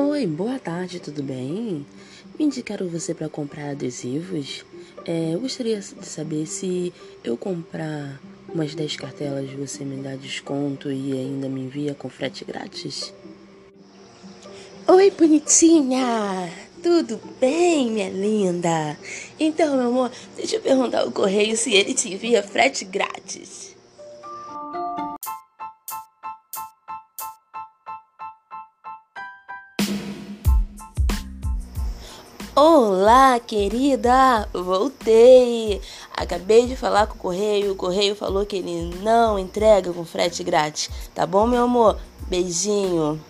Oi, boa tarde, tudo bem? Me indicaram você para comprar adesivos. É, eu gostaria de saber se eu comprar umas 10 cartelas você me dá desconto e ainda me envia com frete grátis? Oi, bonitinha! Tudo bem, minha linda? Então, meu amor, deixa eu perguntar ao correio se ele te envia frete grátis. Olá, querida! Voltei! Acabei de falar com o correio, o correio falou que ele não entrega com frete grátis. Tá bom, meu amor? Beijinho!